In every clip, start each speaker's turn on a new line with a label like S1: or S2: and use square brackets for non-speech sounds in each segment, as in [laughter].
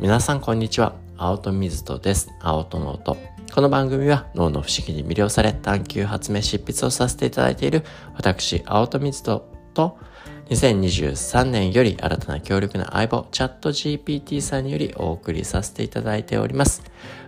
S1: 皆さんこんにちは。青戸水戸です。青戸の音。この番組は脳の不思議に魅了され探求発明執筆をさせていただいている私、青戸水戸と2023年より新たな強力な相棒、チャット GPT さんによりお送りさせていただいております。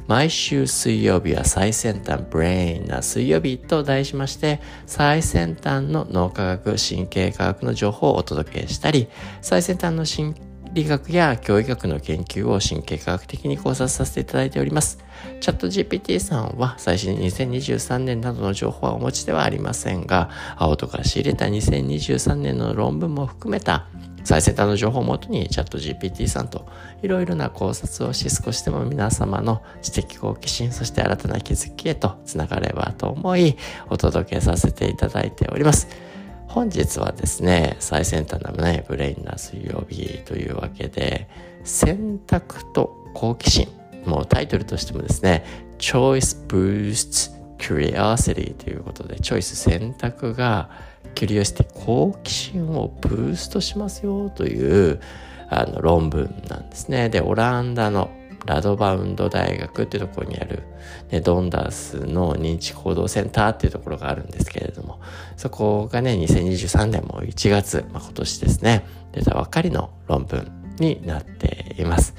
S1: 毎週水曜日は最先端ブレインな水曜日と題しまして、最先端の脳科学、神経科学の情報をお届けしたり、最先端の神経理学や教育学の研究を神経科学的に考察させていただいております。チャット GPT さんは最新2023年などの情報はお持ちではありませんが、青とか仕入れた2023年の論文も含めた最先端の情報をもとにチャット GPT さんといろいろな考察をし少しでも皆様の知的好奇心そして新たな気づきへとつながればと思いお届けさせていただいております。本日はですね、最先端なね、ブレインな水曜日というわけで、選択と好奇心。もうタイトルとしてもですね、Choice Boosts Curiosity ということで、チョイス選択がキュリオシティ、好奇心をブーストしますよというあの論文なんですね。で、オランダのラドバウンド大学っていうところにある、ね、ドンダースの認知行動センターっていうところがあるんですけれども、そこがね、2023年も1月、まあ、今年ですね、出たばかりの論文になっています。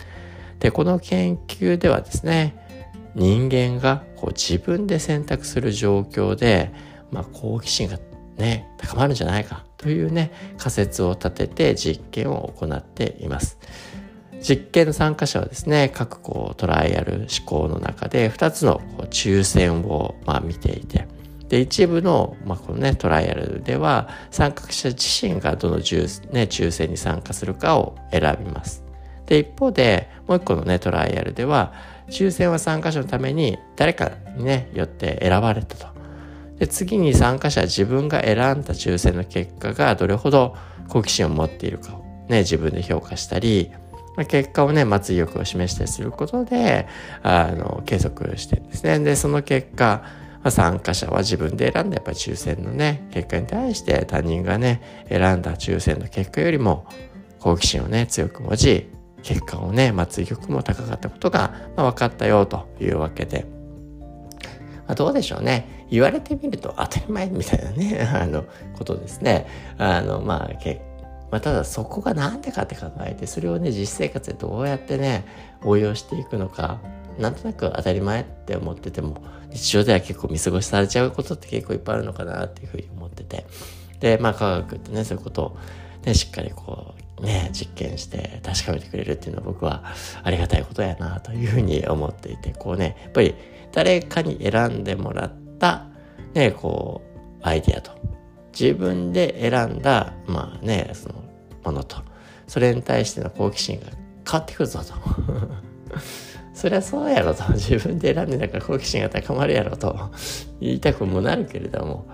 S1: で、この研究ではですね、人間がこう自分で選択する状況で、まあ、好奇心がね、高まるんじゃないかというね、仮説を立てて実験を行っています。実験の参加者はですね、各こうトライアル思考の中で2つのこう抽選をまあ見ていて、で、一部の、まあ、このね、トライアルでは、参加者自身がどの抽,、ね、抽選に参加するかを選びます。で、一方で、もう一個のね、トライアルでは、抽選は参加者のために誰かにね、よって選ばれたと。で、次に参加者は自分が選んだ抽選の結果がどれほど好奇心を持っているかをね、自分で評価したり、結果をね、待つ意欲を示したりすることで、あの、計測してですね。で、その結果、参加者は自分で選んだやっぱり抽選のね、結果に対して他人がね、選んだ抽選の結果よりも好奇心をね、強く持ち、結果をね、待つ意欲も高かったことが、まあ、分かったよというわけで、まあ、どうでしょうね。言われてみると当たり前みたいなね、[laughs] あの、ことですね。あの、まあ、結まあ、ただそこが何でかって考えてそれをね実生活でどうやってね応用していくのかなんとなく当たり前って思ってても日常では結構見過ごしされちゃうことって結構いっぱいあるのかなっていうふうに思ってて。でまあ科学ってねそういうことをねしっかりこうね実験して確かめてくれるっていうのは僕はありがたいことやなというふうに思っていてこうねやっぱり誰かに選んでもらったねこうアイディアと。自分で選んだ、まあね、そのものと、それに対しての好奇心が変わってくるぞと。[laughs] そりゃそうやろと。自分で選んでだから好奇心が高まるやろと言いたくもなるけれども、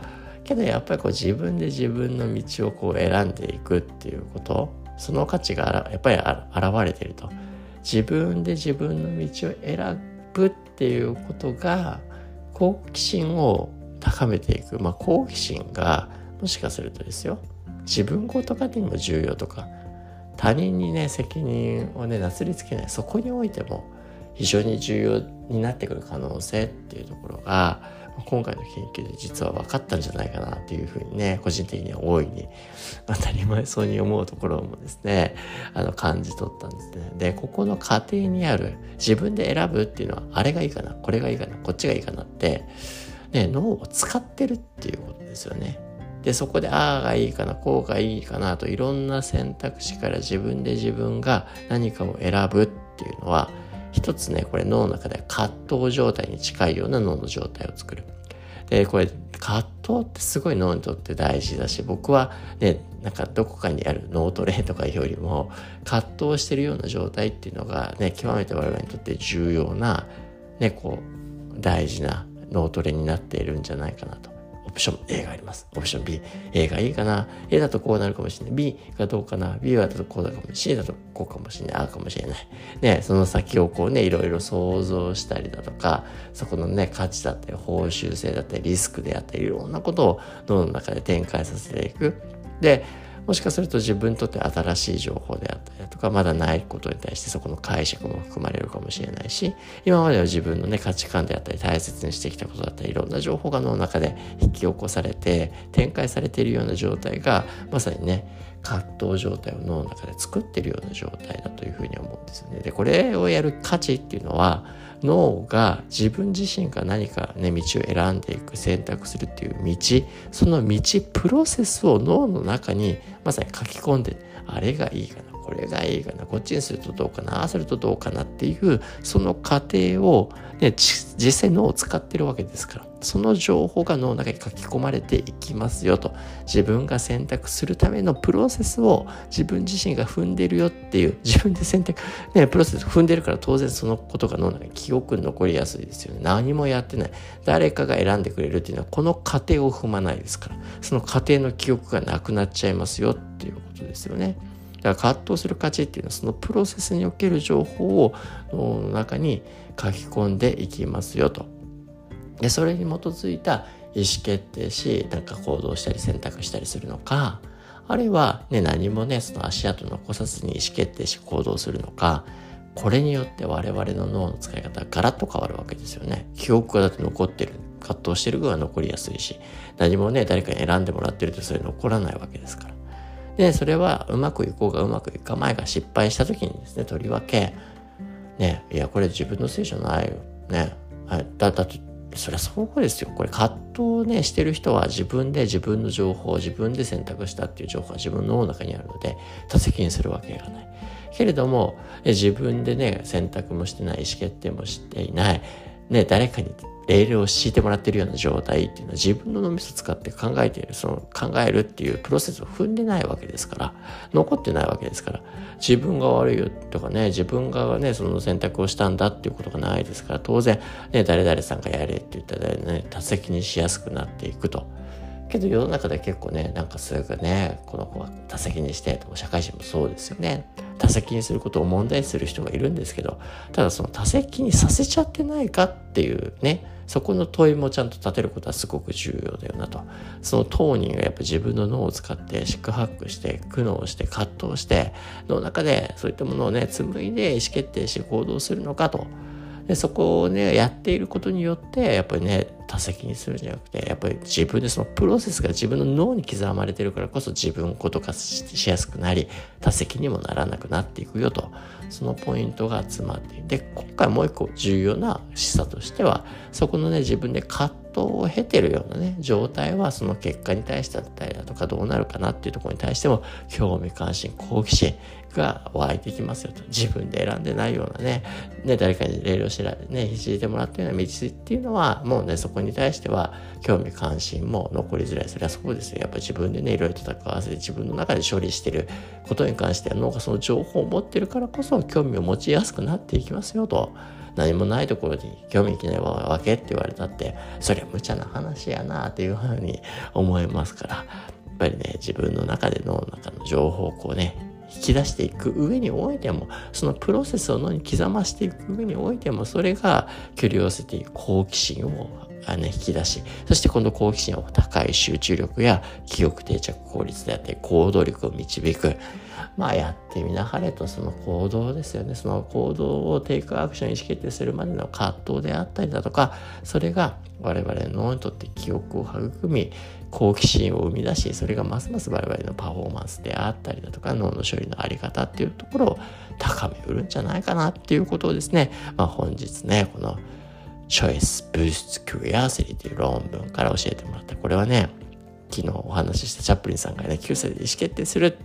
S1: けどやっぱりこう自分で自分の道をこう選んでいくっていうこと、その価値がやっぱり現れてると。自分で自分の道を選ぶっていうことが好奇心を高めていく。まあ好奇心がもしかするとですよ。自分ごとかにも重要とか他人にね責任をねなすりつけないそこにおいても非常に重要になってくる可能性っていうところが今回の研究で実は分かったんじゃないかなっていうふうにね個人的には大いに [laughs] 当たり前そうに思うところもですねあの感じ取ったんですね。でここの過程にある自分で選ぶっていうのはあれがいいかなこれがいいかなこっちがいいかなってね脳を使ってるっていうことですよね。で、そこで、ああがいいかな、こうがいいかなといろんな選択肢から自分で自分が何かを選ぶっていうのは、一つね、これ脳の中で葛藤状態に近いような脳の状態を作る。で、これ、葛藤ってすごい脳にとって大事だし、僕はね、なんかどこかにある脳トレとかよりも、葛藤してるような状態っていうのがね、極めて我々にとって重要な、ね、こう、大事な脳トレになっているんじゃないかなと。オプション A があります。オプション B。A がいいかな ?A だとこうなるかもしれない。B がどうかな ?B はだとこうだかもしれない。C だとこうかもしれない。あかもしれない。ね、その先をこうね、いろいろ想像したりだとか、そこのね、価値だったり、報酬性だったり、リスクであったり、いろんなことを脳の中で展開させていく。で、もしかすると自分にとって新しい情報であったりだとかまだないことに対してそこの解釈も含まれるかもしれないし今までは自分のね価値観であったり大切にしてきたことだったりいろんな情報が脳の中で引き起こされて展開されているような状態がまさにね葛藤状態を脳の中で作ってるような状態だというふうに思うんですね。でこれをやる価値っていうのは脳が自分自身が何かね道を選んでいく選択するっていう道その道プロセスを脳の中にまさに書き込んであれがいいかなこれがいいかなこっちにするとどうかなああするとどうかなっていうその過程を、ね、実際脳を使ってるわけですからその情報が脳の中に書き込まれていきますよと自分が選択するためのプロセスを自分自身が踏んでるよっていう自分で選択、ね、プロセス踏んでるから当然そのことが脳の中に記憶に残りやすいですよね何もやってない誰かが選んでくれるっていうのはこの過程を踏まないですからその過程の記憶がなくなっちゃいますよっていうことですよね。だから葛藤する価値っていうのはそのプロセスにおける情報を脳の中に書き込んでいきますよと。でそれに基づいた意思決定しなんか行動したり選択したりするのかあるいは、ね、何もねその足跡残さずに意思決定し行動するのかこれによって我々の脳の使い方がガラッと変わるわけですよね。記憶がだって残ってる葛藤してる分は残りやすいし何もね誰かに選んでもらってるとそれ残らないわけですから。で、それはうまくいこうがうまくいかないが失敗した時にですね、とりわけ、ね、いや、これ自分のせいじゃないよ。ね。はい、だ、だって、そりゃそうですよ。これ葛藤をね、してる人は自分で自分の情報を自分で選択したっていう情報が自分の脳の中にあるので、他責にするわけがない。けれども、自分でね、選択もしてない、意思決定もしていない、ね、誰かにレールを敷いてもらってるような状態っていうのは自分の脳みそ使って考えている、その考えるっていうプロセスを踏んでないわけですから、残ってないわけですから、自分が悪いよとかね、自分がね、その選択をしたんだっていうことがないですから、当然、ね、誰々さんがやれって言ったらね、多責にしやすくなっていくと。けど世の中で結構ね、なんかすぐね、この子は多責にしてとか、社会人もそうですよね。多席にすることを問題する人がいるんですけど、ただその多席にさせちゃってないかっていうね、そこの問いもちゃんと立てることはすごく重要だよなと。その当人がやっぱ自分の脳を使って四苦八苦して、苦悩して葛藤して、の中でそういったものをね、紡いで意思決定して行動するのかと。でそこをねやっていることによってやっぱりね多責にするんじゃなくてやっぱり自分でそのプロセスが自分の脳に刻まれてるからこそ自分こと化しやすくなり多責にもならなくなっていくよとそのポイントが集まっていて今回もう一個重要な示唆としてはそこのね自分で葛藤を経てるようなね状態はその結果に対してだったりだとかどうなるかなっていうところに対しても興味関心好奇心が湧いてきますよと。自分で選んでないようなね、ね、誰かにレールを知ら、ね、引いてもらったような道っていうのは、もうね、そこに対しては興味関心も残りづらい。それはそうですよ。やっぱり自分でね、いろいろ戦わせて自分の中で処理してることに関しては脳がその情報を持ってるからこそ興味を持ちやすくなっていきますよと。何もないところに興味いけないわけって言われたって、そりゃ無茶な話やなっていうふうに思いますから、やっぱりね、自分の中で脳の中の情報をこうね、引き出していく上においても、そのプロセスを脳に刻ましていく上においても、それがキュリオシティ、好奇心をあの、引き出し、そして今度好奇心を高い集中力や記憶定着効率であって行動力を導く。まあやってみなはれとその行動ですよね。その行動をテイクアクション意思決定するまでの葛藤であったりだとか、それが我々の脳にとって記憶を育み、好奇心を生み出し、それがますます我々のパフォーマンスであったりだとか、脳の処理のあり方っていうところを高めうるんじゃないかなっていうことをですね、まあ本日ね、この Choice Boosts Curiosity という論文から教えてもらった。これはね、昨日お話ししたチャップリンさんがね、9歳で意思決定する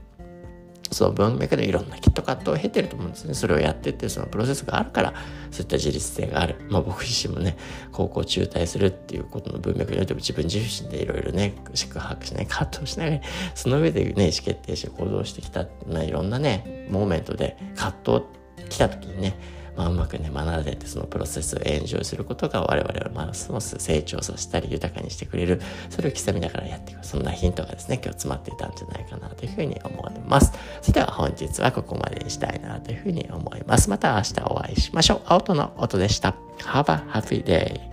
S1: その文脈でいろんなきっと葛藤を経てると思うんですね。それをやってってそのプロセスがあるから、そういった自立性がある。まあ僕自身もね、高校中退するっていうことの文脈においても自分自身でいろいろね、宿泊しない、葛藤しながら、その上でね、意思決定して行動してきた、まあいろんなね、モーメントで葛藤来た時にね、まあ、うまくね、学べてそのプロセスをエンジョイすることが我々をますます成長させたり豊かにしてくれる、それを刻みながらやっていく。そんなヒントがですね、今日詰まっていたんじゃないかなというふうに思います。それでは本日はここまでにしたいなというふうに思います。また明日お会いしましょう。青との音でした。Have a happy day!